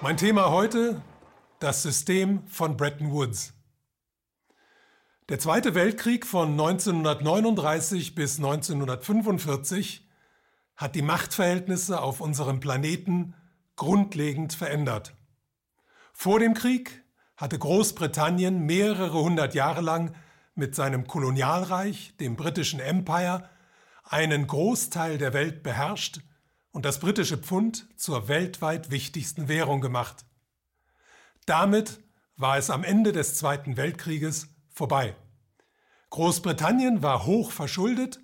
Mein Thema heute, das System von Bretton Woods. Der Zweite Weltkrieg von 1939 bis 1945 hat die Machtverhältnisse auf unserem Planeten grundlegend verändert. Vor dem Krieg hatte Großbritannien mehrere hundert Jahre lang mit seinem Kolonialreich, dem britischen Empire, einen Großteil der Welt beherrscht und das britische Pfund zur weltweit wichtigsten Währung gemacht. Damit war es am Ende des Zweiten Weltkrieges vorbei. Großbritannien war hoch verschuldet,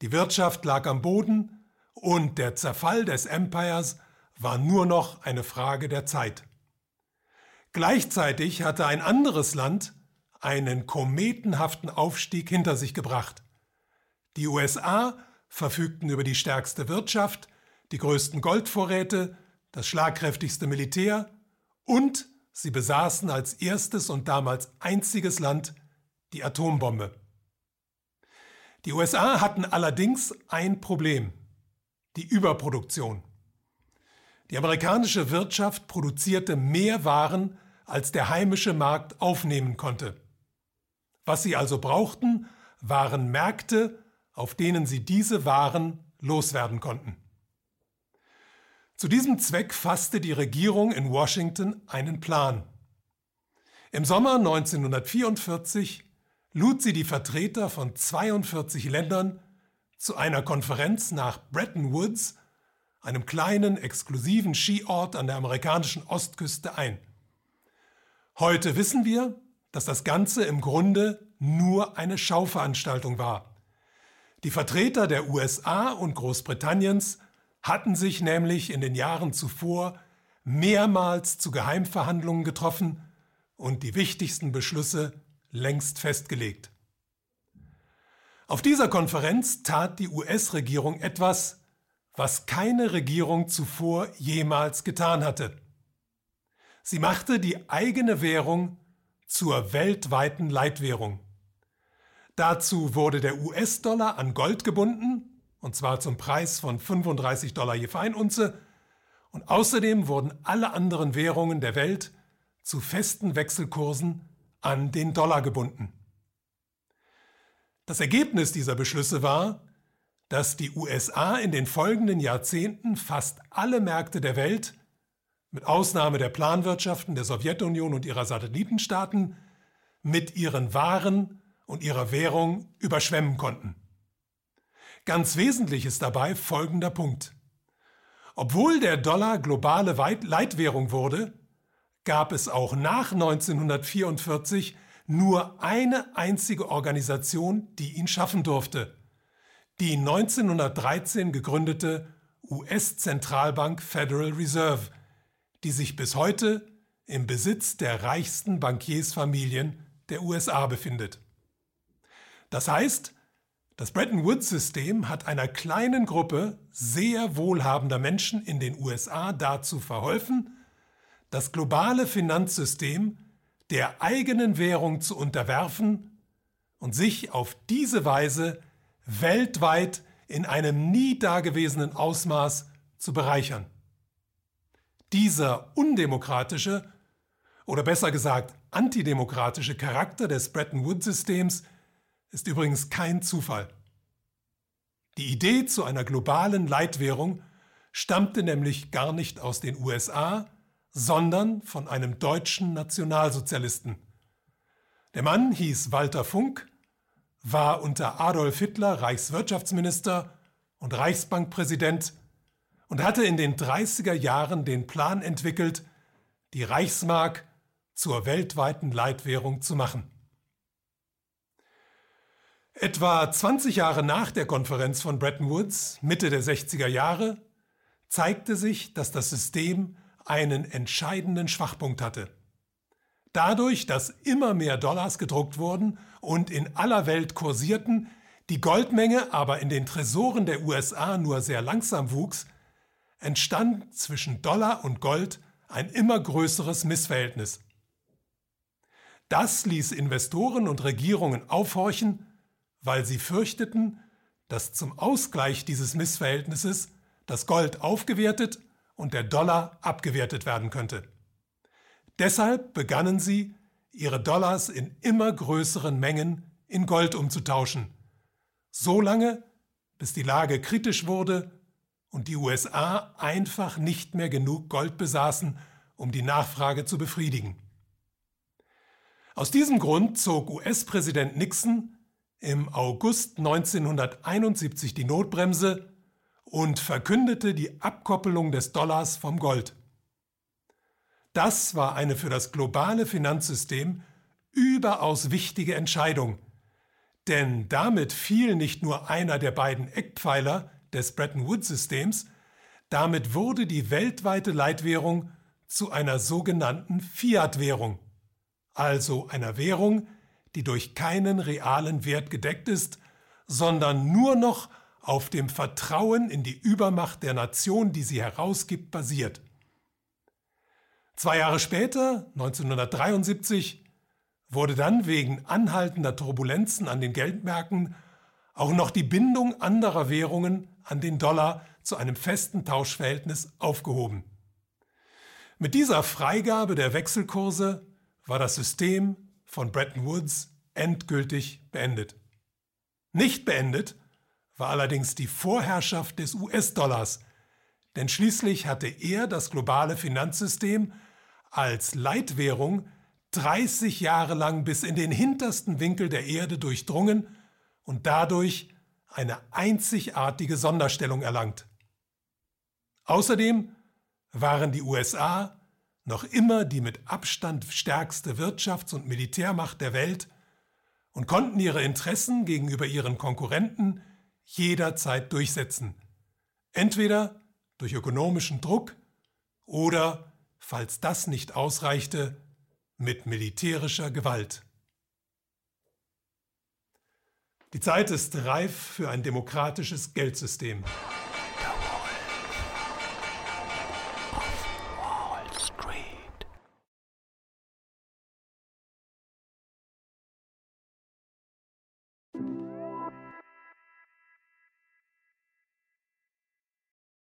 die Wirtschaft lag am Boden und der Zerfall des Empires war nur noch eine Frage der Zeit. Gleichzeitig hatte ein anderes Land einen kometenhaften Aufstieg hinter sich gebracht. Die USA verfügten über die stärkste Wirtschaft, die größten Goldvorräte, das schlagkräftigste Militär und sie besaßen als erstes und damals einziges Land die Atombombe. Die USA hatten allerdings ein Problem, die Überproduktion. Die amerikanische Wirtschaft produzierte mehr Waren, als der heimische Markt aufnehmen konnte. Was sie also brauchten, waren Märkte, auf denen sie diese Waren loswerden konnten. Zu diesem Zweck fasste die Regierung in Washington einen Plan. Im Sommer 1944 lud sie die Vertreter von 42 Ländern zu einer Konferenz nach Bretton Woods, einem kleinen exklusiven Skiort an der amerikanischen Ostküste ein. Heute wissen wir, dass das Ganze im Grunde nur eine Schauveranstaltung war. Die Vertreter der USA und Großbritanniens hatten sich nämlich in den Jahren zuvor mehrmals zu Geheimverhandlungen getroffen und die wichtigsten Beschlüsse längst festgelegt. Auf dieser Konferenz tat die US-Regierung etwas, was keine Regierung zuvor jemals getan hatte. Sie machte die eigene Währung zur weltweiten Leitwährung. Dazu wurde der US-Dollar an Gold gebunden und zwar zum Preis von 35 Dollar je Feinunze, und außerdem wurden alle anderen Währungen der Welt zu festen Wechselkursen an den Dollar gebunden. Das Ergebnis dieser Beschlüsse war, dass die USA in den folgenden Jahrzehnten fast alle Märkte der Welt, mit Ausnahme der Planwirtschaften der Sowjetunion und ihrer Satellitenstaaten, mit ihren Waren und ihrer Währung überschwemmen konnten. Ganz wesentlich ist dabei folgender Punkt. Obwohl der Dollar globale Leitwährung wurde, gab es auch nach 1944 nur eine einzige Organisation, die ihn schaffen durfte. Die 1913 gegründete US-Zentralbank Federal Reserve, die sich bis heute im Besitz der reichsten Bankiersfamilien der USA befindet. Das heißt, das Bretton Woods-System hat einer kleinen Gruppe sehr wohlhabender Menschen in den USA dazu verholfen, das globale Finanzsystem der eigenen Währung zu unterwerfen und sich auf diese Weise weltweit in einem nie dagewesenen Ausmaß zu bereichern. Dieser undemokratische oder besser gesagt antidemokratische Charakter des Bretton Woods-Systems ist übrigens kein Zufall. Die Idee zu einer globalen Leitwährung stammte nämlich gar nicht aus den USA, sondern von einem deutschen Nationalsozialisten. Der Mann hieß Walter Funk, war unter Adolf Hitler Reichswirtschaftsminister und Reichsbankpräsident und hatte in den 30er Jahren den Plan entwickelt, die Reichsmark zur weltweiten Leitwährung zu machen. Etwa 20 Jahre nach der Konferenz von Bretton Woods, Mitte der 60er Jahre, zeigte sich, dass das System einen entscheidenden Schwachpunkt hatte. Dadurch, dass immer mehr Dollars gedruckt wurden und in aller Welt kursierten, die Goldmenge aber in den Tresoren der USA nur sehr langsam wuchs, entstand zwischen Dollar und Gold ein immer größeres Missverhältnis. Das ließ Investoren und Regierungen aufhorchen weil sie fürchteten, dass zum Ausgleich dieses Missverhältnisses das Gold aufgewertet und der Dollar abgewertet werden könnte. Deshalb begannen sie, ihre Dollars in immer größeren Mengen in Gold umzutauschen, so lange, bis die Lage kritisch wurde und die USA einfach nicht mehr genug Gold besaßen, um die Nachfrage zu befriedigen. Aus diesem Grund zog US-Präsident Nixon im August 1971 die Notbremse und verkündete die Abkoppelung des Dollars vom Gold. Das war eine für das globale Finanzsystem überaus wichtige Entscheidung, denn damit fiel nicht nur einer der beiden Eckpfeiler des Bretton Woods-Systems, damit wurde die weltweite Leitwährung zu einer sogenannten Fiat-Währung, also einer Währung, die durch keinen realen Wert gedeckt ist, sondern nur noch auf dem Vertrauen in die Übermacht der Nation, die sie herausgibt, basiert. Zwei Jahre später, 1973, wurde dann wegen anhaltender Turbulenzen an den Geldmärkten auch noch die Bindung anderer Währungen an den Dollar zu einem festen Tauschverhältnis aufgehoben. Mit dieser Freigabe der Wechselkurse war das System von Bretton Woods endgültig beendet. Nicht beendet war allerdings die Vorherrschaft des US-Dollars, denn schließlich hatte er das globale Finanzsystem als Leitwährung 30 Jahre lang bis in den hintersten Winkel der Erde durchdrungen und dadurch eine einzigartige Sonderstellung erlangt. Außerdem waren die USA noch immer die mit Abstand stärkste Wirtschafts- und Militärmacht der Welt und konnten ihre Interessen gegenüber ihren Konkurrenten jederzeit durchsetzen, entweder durch ökonomischen Druck oder, falls das nicht ausreichte, mit militärischer Gewalt. Die Zeit ist reif für ein demokratisches Geldsystem.